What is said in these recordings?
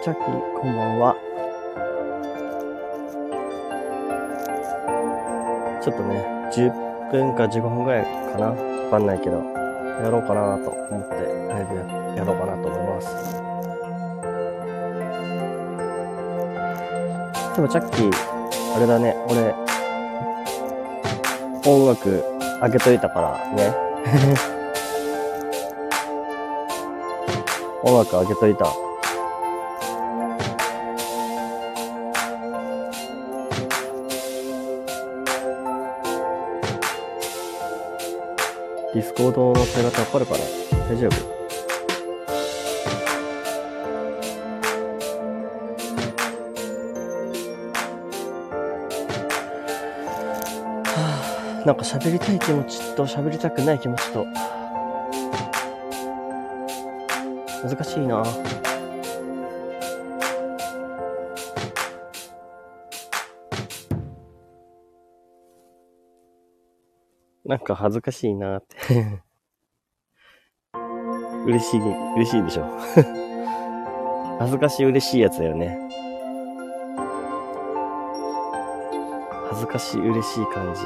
チャッキー、こんばんは。ちょっとね、10分か15分ぐらいかなわかんないけど、やろうかなと思って、ライブやろうかなと思います。でもチャッキー、あれだね、俺、音楽開けといたからね。音楽開けといた。ディスコードの使い方わかるかな？大丈夫？はあなんか喋りたい気持ちと喋りたくない気持ちと。難しいな。なんか恥ずかしいなって 嬉しい、嬉しいでしょ 恥ずかしい嬉しいやつだよね。恥ずかしい嬉しい感じ。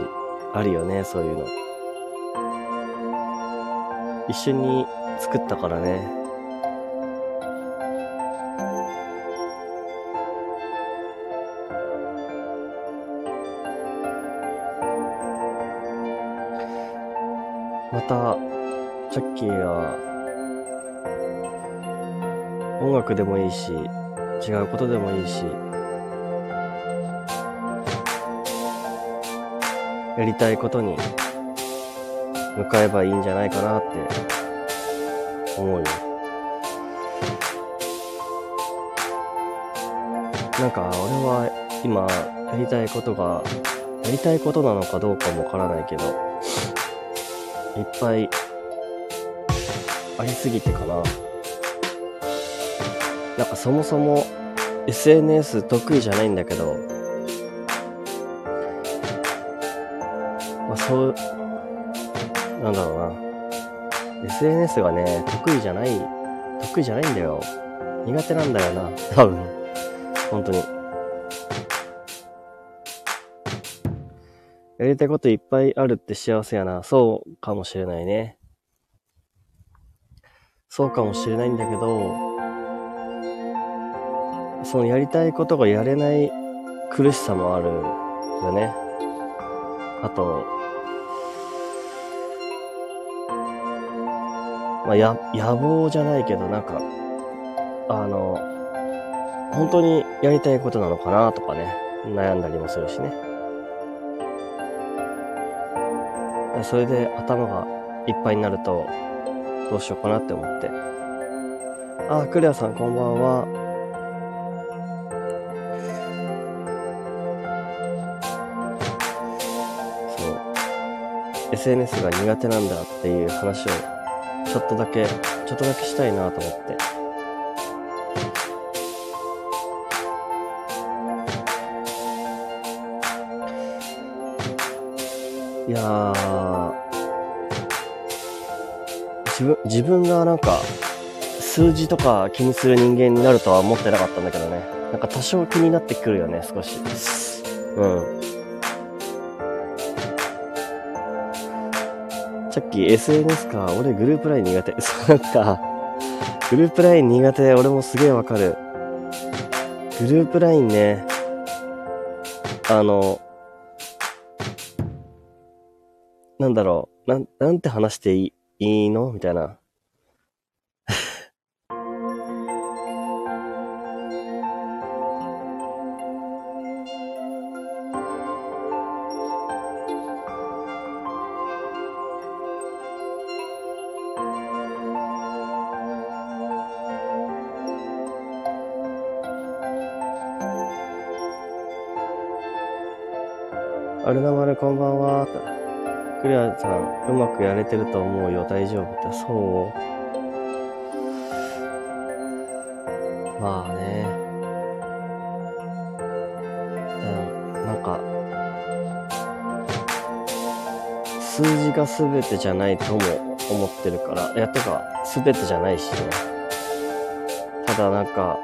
あるよね、そういうの。一緒に作ったからね。また、チャッキーは、音楽でもいいし、違うことでもいいし、やりたいことに向かえばいいんじゃないかなって思うよ。なんか俺は今やりたいことがやりたいことなのかどうかもわからないけど、いっぱいありすぎてかな。なんかそもそも SNS 得意じゃないんだけど、まあそう、なんだろうな。SNS がね、得意じゃない、得意じゃないんだよ。苦手なんだよな。多分。本当に。やりたいこといっぱいあるって幸せやな。そうかもしれないね。そうかもしれないんだけど、そのやりたいことがやれない苦しさもあるよね。あと、まあ、や、野望じゃないけど、なんか、あの、本当にやりたいことなのかなとかね、悩んだりもするしね。それで頭がいっぱいになると、どうしようかなって思って。あ、クレアさんこんばんは。そう。SNS が苦手なんだっていう話を、ちょっとだけ、ちょっとだけしたいなと思って。いやー、自分、自分がなんか、数字とか気にする人間になるとは思ってなかったんだけどね。なんか多少気になってくるよね、少し。うん。さっき SNS か、俺グループライン苦手。そうなんか、グループライン苦手、俺もすげえわかる。グループラインね、あの、なんだろう、なん、なんて話していい、いいの？みたいな。アルナマルこんばんは。クレアさん、うまくやれてると思うよ。大丈夫って。そうまあね。うん、なんか、数字が全てじゃないとも思ってるから、いや、てか、全てじゃないしね。ただなんか、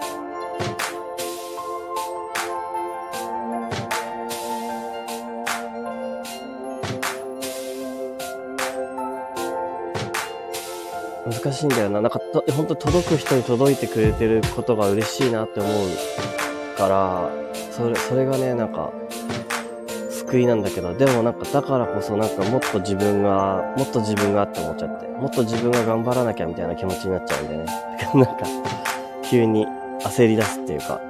難しいんだよな。なんかと、本当届く人に届いてくれてることが嬉しいなって思うから、それ、それがね、なんか、救いなんだけど、でもなんか、だからこそなんかもっと自分が、もっと自分がって思っちゃって、もっと自分が頑張らなきゃみたいな気持ちになっちゃうんだよね。なんか、急に焦り出すっていうか、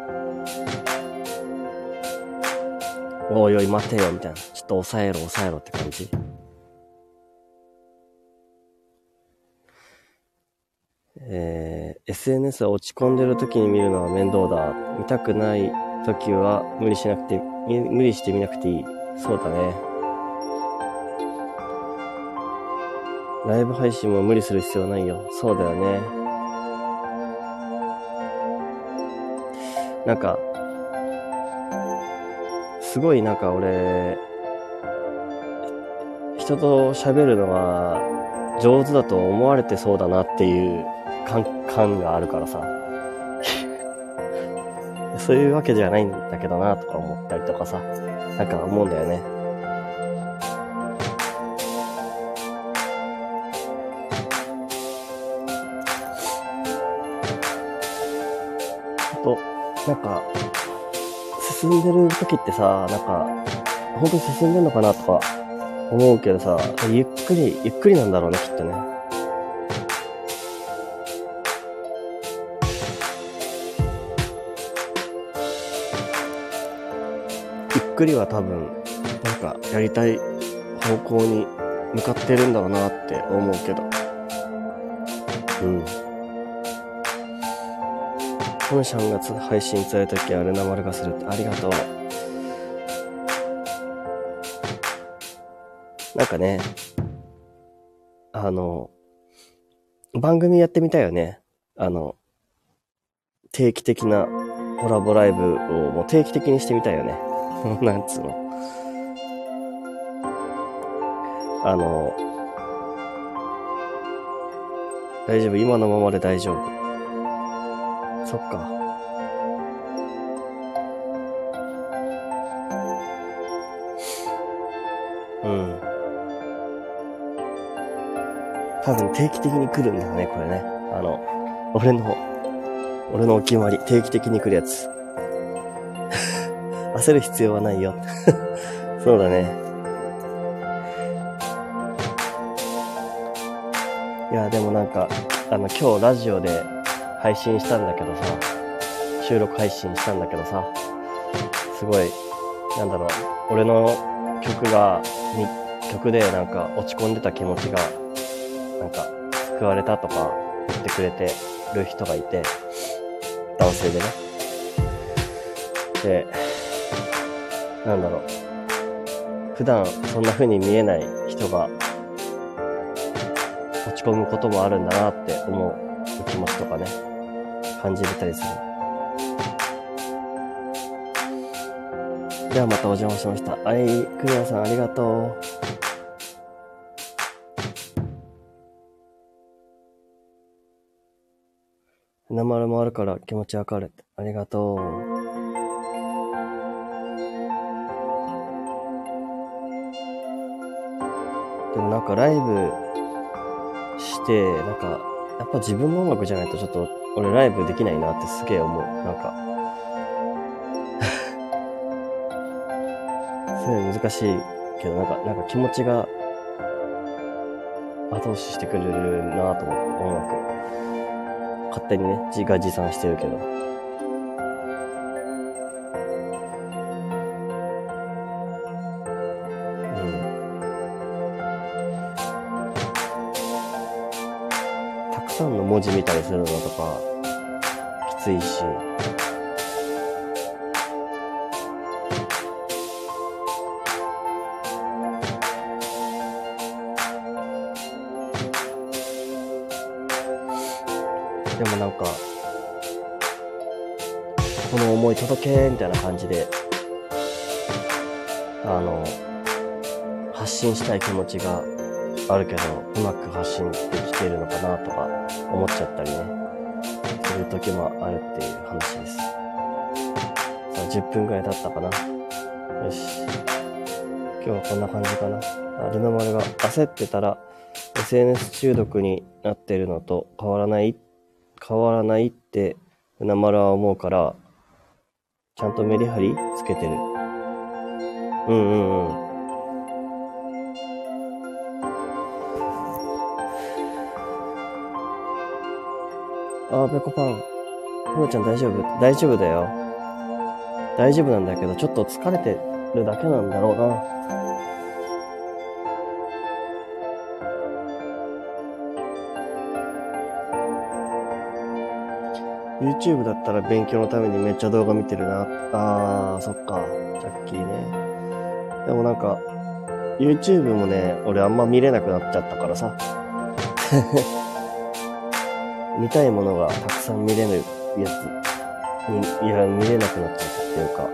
おいおい待てよみたいな。ちょっと抑えろ抑えろって感じ。えー、SNS は落ち込んでる時に見るのは面倒だ。見たくない時は無理しなくて、無理して見なくていい。そうだね。ライブ配信も無理する必要ないよ。そうだよね。なんか、すごいなんか俺、人と喋るのが上手だと思われてそうだなっていう感感があるからさ。そういうわけじゃないんだけどなとか思ったりとかさ。なんか思うんだよね。あと、なんか、進んでる時ってさ、なんか、本当に進んでんのかなとか思うけどさ、ゆっくり、ゆっくりなんだろうね、きっとね。くりは多分、なんかやりたい方向に向かってるんだろうなって思うけど。うん。本社が配信された時はルナ丸がするってありがとう。なんかね、あの、番組やってみたいよね。あの、定期的なコラボライブをもう定期的にしてみたいよね。なんつうの。あの、大丈夫？今のままで大丈夫？そっか。うん。多分定期的に来るんだね、これね。あの、俺の、俺のお決まり、定期的に来るやつ。焦る必要はないよ。そうだね。いや、でもなんか、あの、今日ラジオで配信したんだけどさ、収録配信したんだけどさ、すごい、なんだろう、俺の曲が、曲でなんか落ち込んでた気持ちが、なんか救われたとか言ってくれてる人がいて、男性でね。で、なんだろう、普段そんな風に見えない人が落ち込むこともあるんだなって思う気持ちとかね。感じれたりする。ではまたお邪魔しました。はい、クリアさんありがとう。花丸もあるから気持ちわかる。ありがとう。なんかライブして、なんか、やっぱ自分の音楽じゃないとちょっと俺ライブできないなってすげえ思う。なんか すごい難しいけど、なんか、なんか気持ちが後押ししてくれるなと思って、音楽。勝手にね、自画自賛してるけど。見たりするのとか、きついし、でもなんか、この思い届けみたいな感じで、あの、発信したい気持ちがあるけど、うまく発信できているのかなとか。思っちゃったりね、する時もあるっていう話です。さあ、10分くらい経ったかな。よし。今日はこんな感じかな。あルノ丸が焦ってたら、SNS 中毒になってるのと変わらない、変わらないって、なまるは思うから、ちゃんとメリハリつけてる。うんうんうん。あー、ペコパン。ふーちゃん大丈夫？大丈夫だよ。大丈夫なんだけど、ちょっと疲れてるだけなんだろうな。YouTube だったら勉強のためにめっちゃ動画見てるな。あー、そっか。ジャッキーね。でもなんか、YouTube もね、俺あんま見れなくなっちゃったからさ。見たいものがたくさん見れるやつに、いや、見れなくなっちゃったっていうか。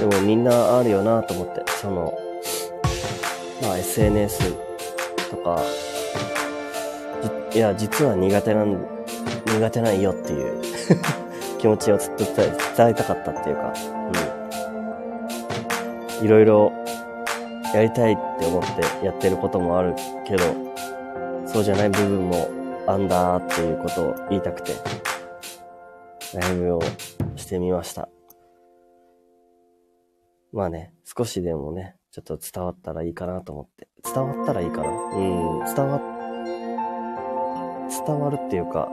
でもみんなあるよなと思って、その、まあ SNS とか、いや、実は苦手なん、苦手なんよっていう 気持ちをずっと伝えたかったっていうか、うん。いろいろやりたいって思ってやってることもあるけど、そうじゃない部分もあんだっていうことを言いたくて、ライブをしてみました。まあね、少しでもね、ちょっと伝わったらいいかなと思って。伝わったらいいかな？うん、伝わ、伝わるっていうか、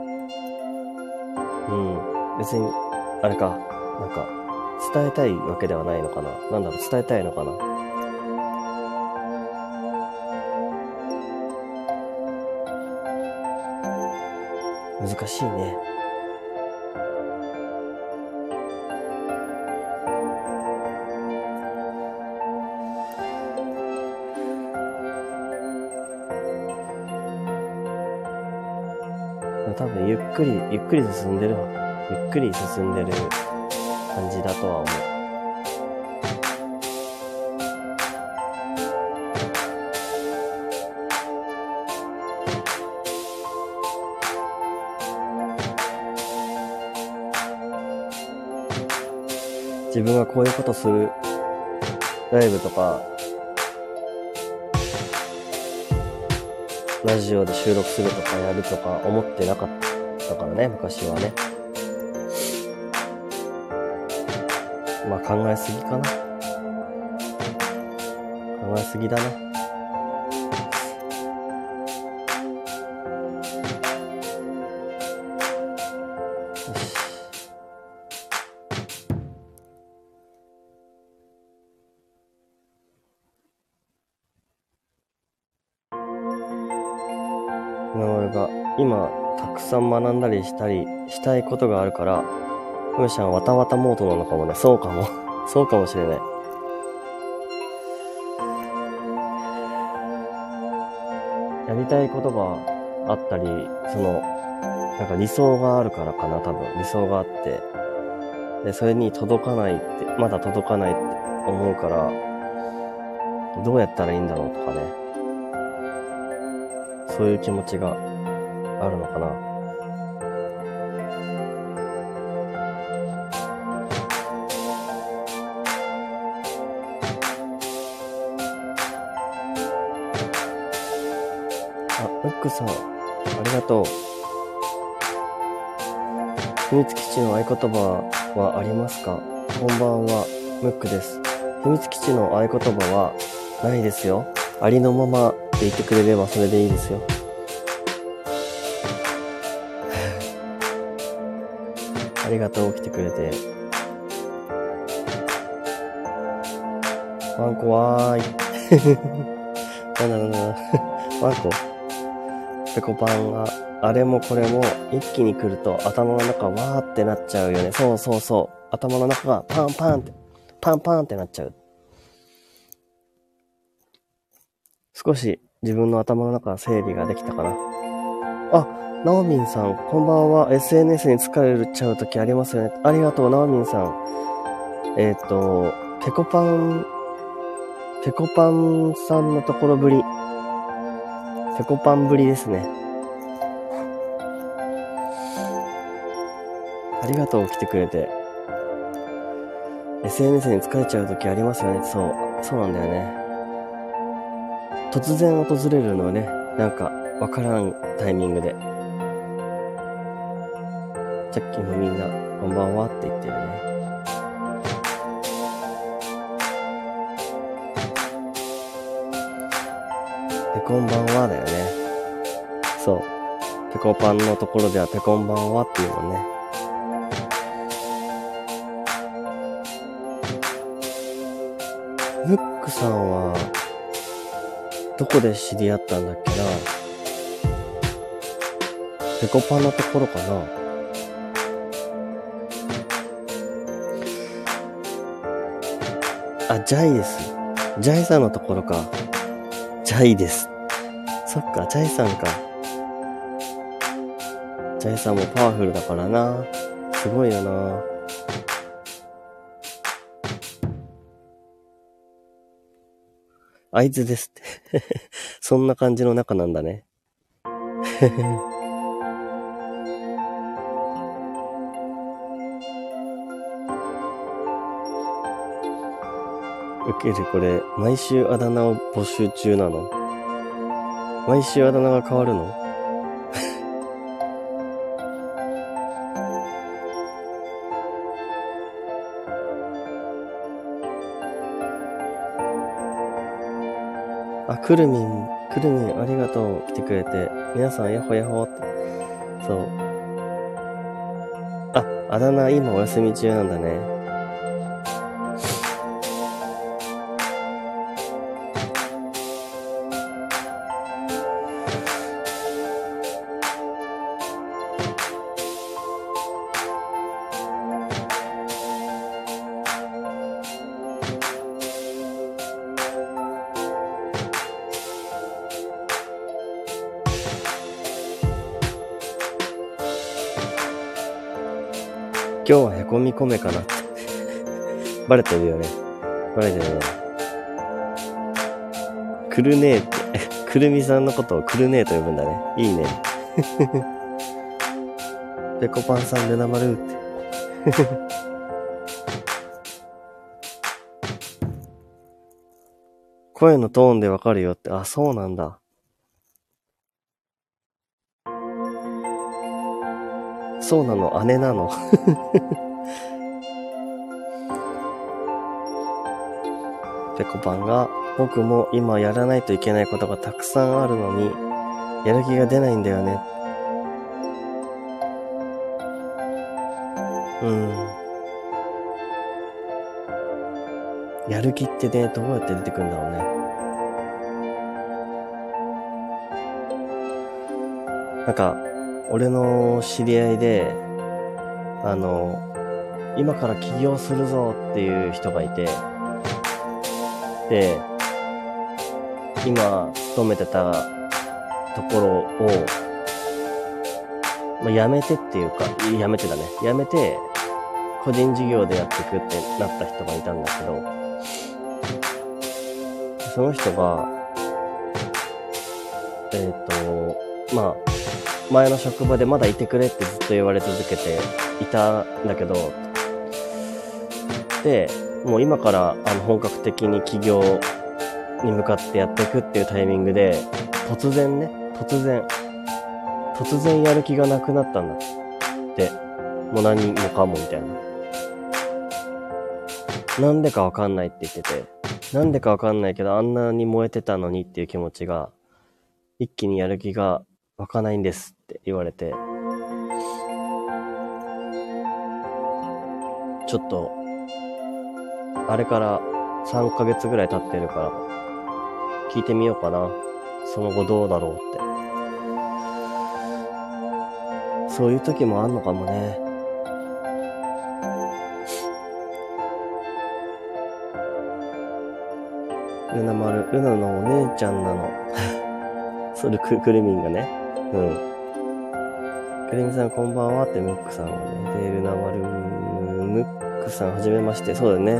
うん、別に、あれか、なんか、伝えたいわけではないのかななんだろう、伝えたいのかな難しいね。多分ゆっくり、ゆっくり進んでるわ。ゆっくり進んでる感じだとは思う。自分がこういうことするライブとか、ラジオで収録するとかやるとか思ってなかったからね、昔はね。まあ考えすぎかな。考えすぎだな。よし。今俺が今たくさん学んだりしたりしたいことがあるから、ふーちゃんわたわたモードなのかもね。そうかも。そうかもしれない。やりたいことがあったり、その、なんか理想があるからかな、多分。理想があって。で、それに届かないって、まだ届かないって思うから、どうやったらいいんだろうとかね。そういう気持ちがあるのかな。ックさん、ありがとう。秘密基地の合言葉はありますか？こんばんは、ムックです。秘密基地の合言葉はないですよ。ありのままでいてくれればそれでいいですよ。ありがとう、来てくれて。ワンコわーい。なんだなんだな。ワンコ？ペコパンが、あれもこれも一気に来ると頭の中わーってなっちゃうよね。そうそうそう。頭の中がパンパンって、パンパンってなっちゃう。少し自分の頭の中整理ができたかな。あ、ナオミンさん、こんばんは。SNS に疲れちゃうときありますよね。ありがとう、ナオミンさん。えっ、と、ペコパン、ペコパンさんのところぶり。ペコパンぶりですね。ありがとう、来てくれて。SNS に疲れちゃう時ありますよね。そう。そうなんだよね。突然訪れるのはね、なんか、わからんタイミングで。さっきもみんな、こんばんはって言ってるね。ペコンばんはだよね。そう。ペコパンのところではペコンばんはっていうもんね。ムックさんは、どこで知り合ったんだっけな？ペコパンのところかな？あ、ジャイです。ジャイさんのところか。ジャイです。そっか、ジャイさんか。ジャイさんもパワフルだからな。すごいよな。合図ですって そんな感じの中なんだね。受けるこれ、毎週あだ名を募集中なの？毎週あだ名が変わるの？あくるみん、くるみんありがとう。来てくれて。皆さん、やほやほって。そう。あ、あだ名今お休み中なんだね。今日はへこみ込めかなバレてるよね。バレてるね。くるねえって、くるみさんのことをくるねえと呼ぶんだね。いいね。ぺこぱんさんルナ丸って。声のトーンでわかるよって。あ、そうなんだ。そうなの、姉なの。ぺこぱんが、僕も今やらないといけないことがたくさんあるのに、やる気が出ないんだよね。うん。やる気ってね、どうやって出てくるんだろうね。なんか、俺の知り合いで、あの、今から起業するぞっていう人がいて、で、今勤めてたところを、まあ、辞めてっていうか、辞めてだね。辞めて、個人事業でやっていくってなった人がいたんだけど、その人が、えっ、ー、と、まあ、前の職場でまだいてくれってずっと言われ続けていたんだけど、で、もう今からあの本格的に起業に向かってやっていくっていうタイミングで、突然ね、突然、突然やる気がなくなったんだって。もう何もかもみたいな。なんでかわかんないって言ってて、なんでかわかんないけどあんなに燃えてたのにっていう気持ちが、一気にやる気が湧かないんですって言われて、ちょっと、あれから3ヶ月ぐらい経ってるから、聞いてみようかな。その後どうだろうって。そういう時もあんのかもね。ルナ丸、ルナのお姉ちゃんなの。それく、くるみんがね。うん。くるみさんこんばんはって、ムックさんはね。で、ルナマル、ムックさんはじめまして。そうだね。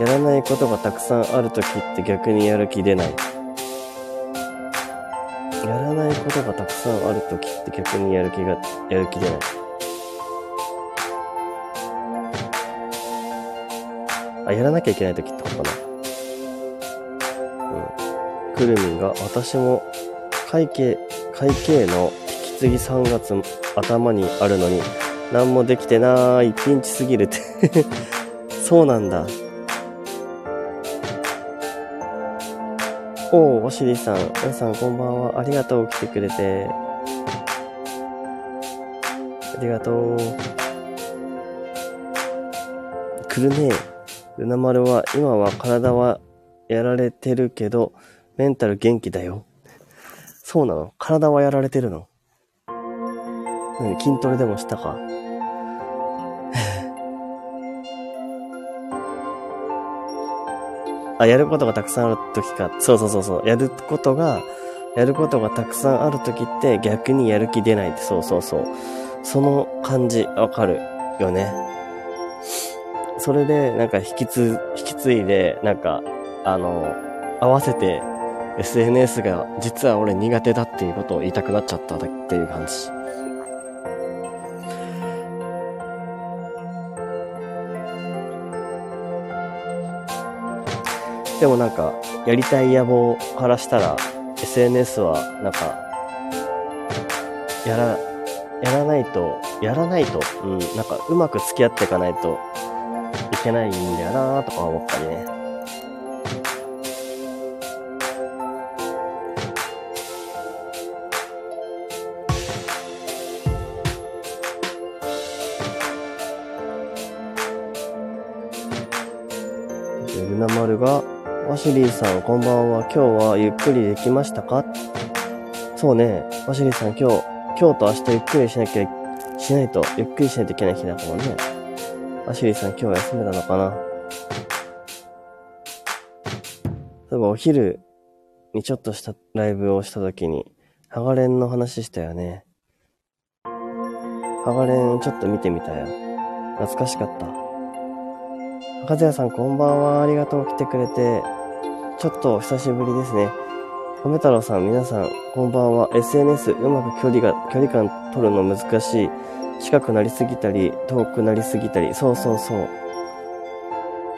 やらないことがたくさんあるときって逆にやる気出ない。やらないことがたくさんあるときって逆にやる気が、やる気出ない。あ、やらなきゃいけない時ってことかな。うん。くるみが、私も会計、会計の引き継ぎ3月頭にあるのに、何もできてない、ピンチすぎるって そうなんだ。おお、おしりさん。皆さんこんばんは。ありがとう。来てくれて。ありがとう。来るねえ。ルナ丸は、今は体はやられてるけど、メンタル元気だよ。そうなの？体はやられてるの？何筋トレでもしたか？あ、やることがたくさんある時か。そうそうそうそう。やることが、やることがたくさんある時って逆にやる気出ないって、そうそうそう。その感じ、わかるよね。それで、なんか引きつ、引き継いで、なんか、あの、合わせて SNS が実は俺苦手だっていうことを言いたくなっちゃったっていう感じ。でもなんか、やりたい野望からしたら、SNS はなんか、やら、やらないと、やらないと、うん、なんかうまく付き合っていかないといけないんだよなとか思ったりね。ワシリーさん、こんばんは。今日はゆっくりできましたか？そうね。ワシリーさん、今日、今日と明日ゆっくりしなきゃ、しないと、ゆっくりしないといけない日だからね。ワシリーさん、今日は休めたのかな？例えばお昼にちょっとしたライブをした時に、ハガレンの話したよね。ハガレンちょっと見てみたよ。懐かしかった。和也さんこんばんは。ありがとう来てくれて。ちょっと久しぶりですね。米太郎さん、皆さん、こんばんは。SNS、うまく距離が、距離感取るの難しい。近くなりすぎたり、遠くなりすぎたり、そうそうそう。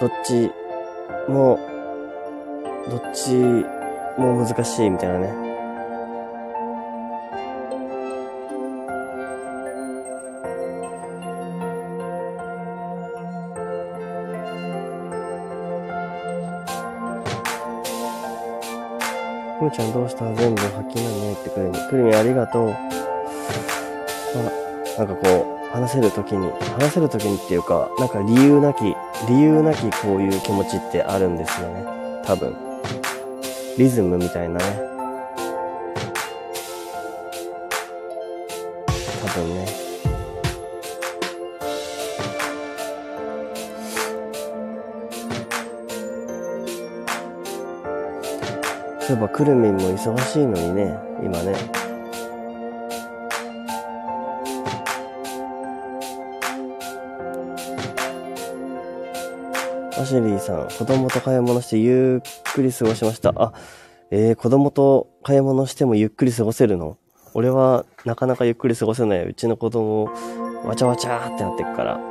どっちも、どっちも難しいみたいなね。ちゃんどうした全部吐きなねってくるみ。くるみありがとう。まあ、なんかこう、話せるときに、話せるときにっていうか、なんか理由なき、理由なきこういう気持ちってあるんですよね。多分。リズムみたいなね。多分ね。そういえばくるみんも忙しいのにね、今ね。アシュリーさん、子供と買い物してゆっくり過ごしました。あ、えー、子供と買い物してもゆっくり過ごせるの？俺はなかなかゆっくり過ごせない。うちの子供、わちゃわちゃーってなってっから。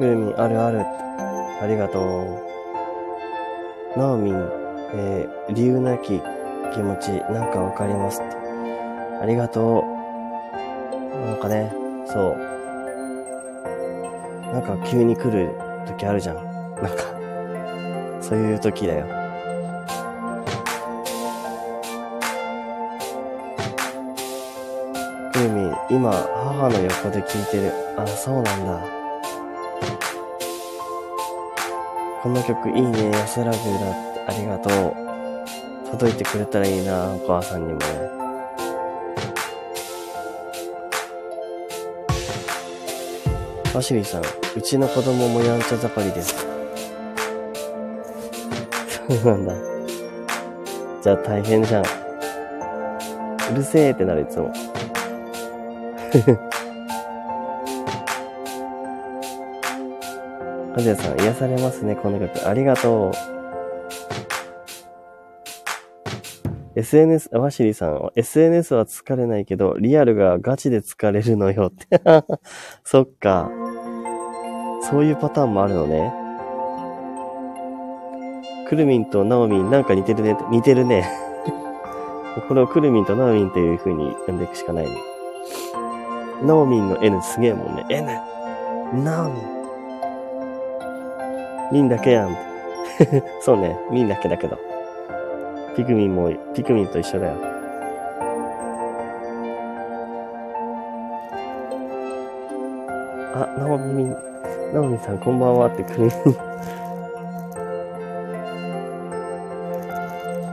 くるみ、あるある。ありがとう。なおみん、えー、理由なき気持ち、なんかわかります。ありがとう。なんかね、そう。なんか急に来る時あるじゃん。なんか、そういう時だよ。くるみ、今、母の横で聞いてる。あ、そうなんだ。この曲いいね、安らぐだってありがとう。届いてくれたらいいな、お母さんにもね。アシリーさん、うちの子供もやんちゃ盛りです。そうなんだ。じゃあ大変じゃん。うるせえってなるいつも。和也さん、癒されますね、この曲。ありがとう。SNS、ワシリさん、SNS は疲れないけど、リアルがガチで疲れるのよって。そっか。そういうパターンもあるのね。クルミンとナオミンなんか似てるね。似てるね。これをクルミンとナオミンという風に呼んでいくしかないね。ナオミンの N すげえもんね。N! ナオミンミンだけやん。そうね。ミンだけだけど。ピクミンも、ピクミンと一緒だよ。あ、ナオミン、ナオミさんこんばんはってクルミン。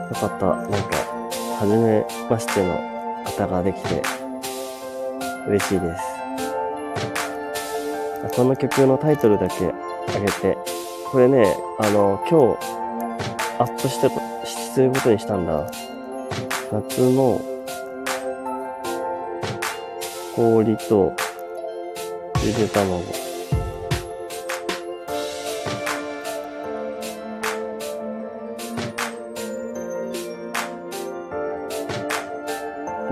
よかった。なんか、はじめましての方ができて、嬉しいです。この曲のタイトルだけあげて、これね、あの、今日、アップして、することにしたんだ。夏の氷とゆで卵。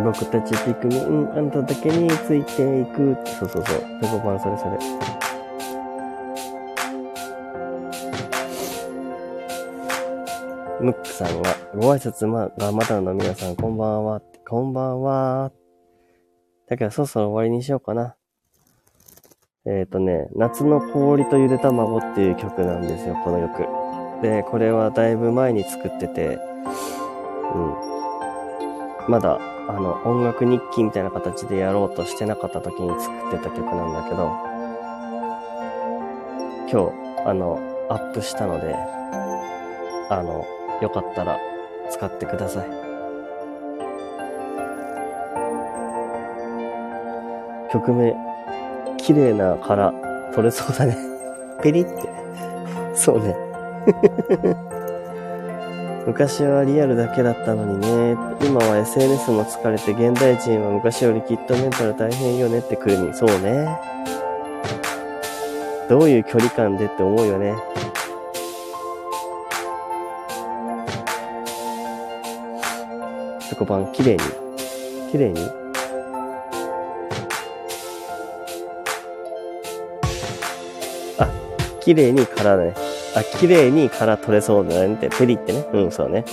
僕たちピクミン、あんただけについていく。そうそうそう。ペコパンそれそれ。ムックさんが、ご挨拶まがまだの皆さん、こんばんは。こんばんは。だけど、そろそろ終わりにしようかな。えっ、ー、とね、夏の氷とゆで卵っていう曲なんですよ、この曲。で、これはだいぶ前に作ってて、うん。まだ、あの、音楽日記みたいな形でやろうとしてなかった時に作ってた曲なんだけど、今日、あの、アップしたので、あの、よかったら使ってください。曲名、綺麗な殻取れそうだね。ペリって。そうね。昔はリアルだけだったのにね。今は SNS も疲れて現代人は昔よりきっとメンタル大変よねってくるに。そうね。どういう距離感でって思うよね。チョコパン、綺麗に。綺麗に。あ、綺麗に殻ね。あ、綺麗に殻取れそうだねって、ペリってね。うん、そうね。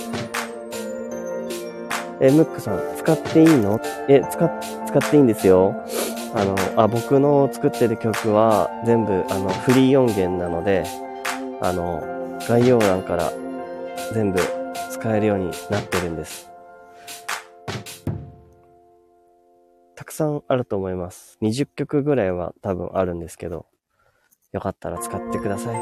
え、ムックさん、使っていいの？え、使、使っていいんですよ。あの、あ、僕の作ってる曲は全部、あの、フリー音源なので、あの、概要欄から全部使えるようになってるんです。くさんあると思います。20曲ぐらいは多分あるんですけど、よかったら使ってください。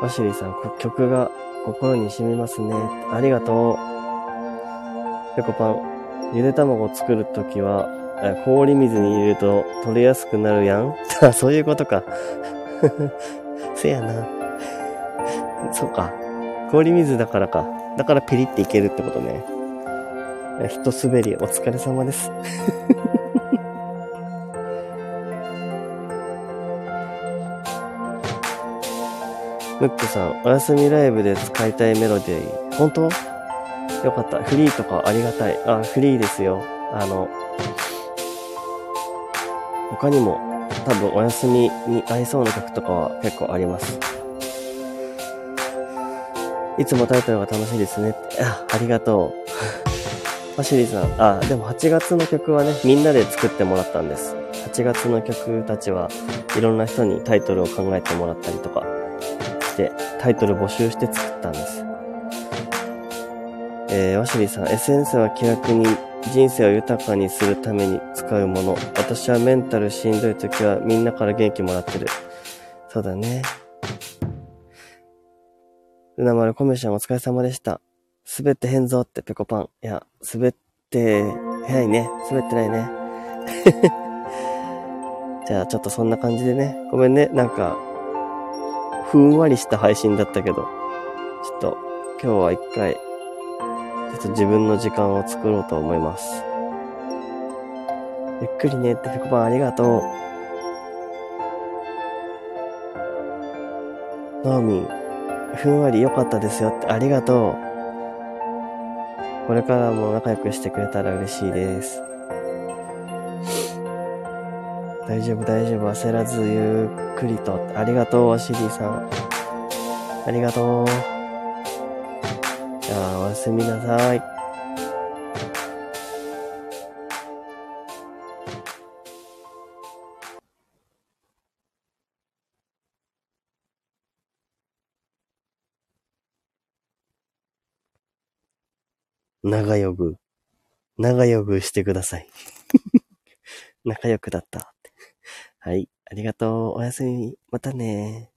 ワシリーさん、曲が心に染みますね。ありがとう。ペコパン、ゆで卵を作るときは、氷水に入れると取れやすくなるやん？そういうことか。せやな。そうか。氷水だからか。だからピリっていけるってことね。一滑りお疲れ様です。ムックさん、お休みライブで使いたいメロディー。本当？よかった。フリーとかありがたい。あ、フリーですよ。あの、他にも多分お休みに合いそうな曲とかは結構あります。いつもタイトルが楽しいですね。あ、ありがとう。マシリーさん、あ、でも8月の曲はね、みんなで作ってもらったんです。8月の曲たちはいろんな人にタイトルを考えてもらったりとかして、タイトル募集して作ったんです。えー、ワシリーさん、SNS は気楽に人生を豊かにするために使うもの。私はメンタルしんどい時はみんなから元気もらってる。そうだね。うなまるコメシャンお疲れ様でした。滑ってへんぞってペコパン。いや、滑って、早いね。滑ってないね。じゃあちょっとそんな感じでね。ごめんね。なんか、ふんわりした配信だったけど、ちょっと今日は一回、ちょっと自分の時間を作ろうと思います。ゆっくりねって、ふくばんありがとう。ナオミン、ふんわり良かったですよって、ありがとう。これからも仲良くしてくれたら嬉しいです。大丈夫大丈夫焦らずゆっくりと。ありがとう、シリーさん。ありがとう。じゃあ、おやすみなさい。長よぐ。長よぐしてください。仲良くだった。はい。ありがとう。おやすみ。またね